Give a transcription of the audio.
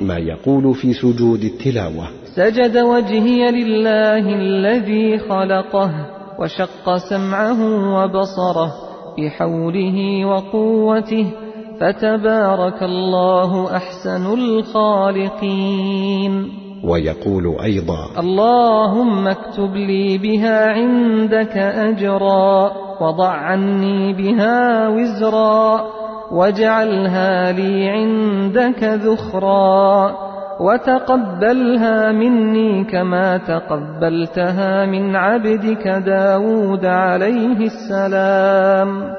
ما يقول في سجود التلاوة. سجد وجهي لله الذي خلقه وشق سمعه وبصره بحوله وقوته فتبارك الله أحسن الخالقين. ويقول أيضا اللهم اكتب لي بها عندك أجرا وضع عني بها وزرا. واجعلها لي عندك ذخرا وتقبلها مني كما تقبلتها من عبدك داود عليه السلام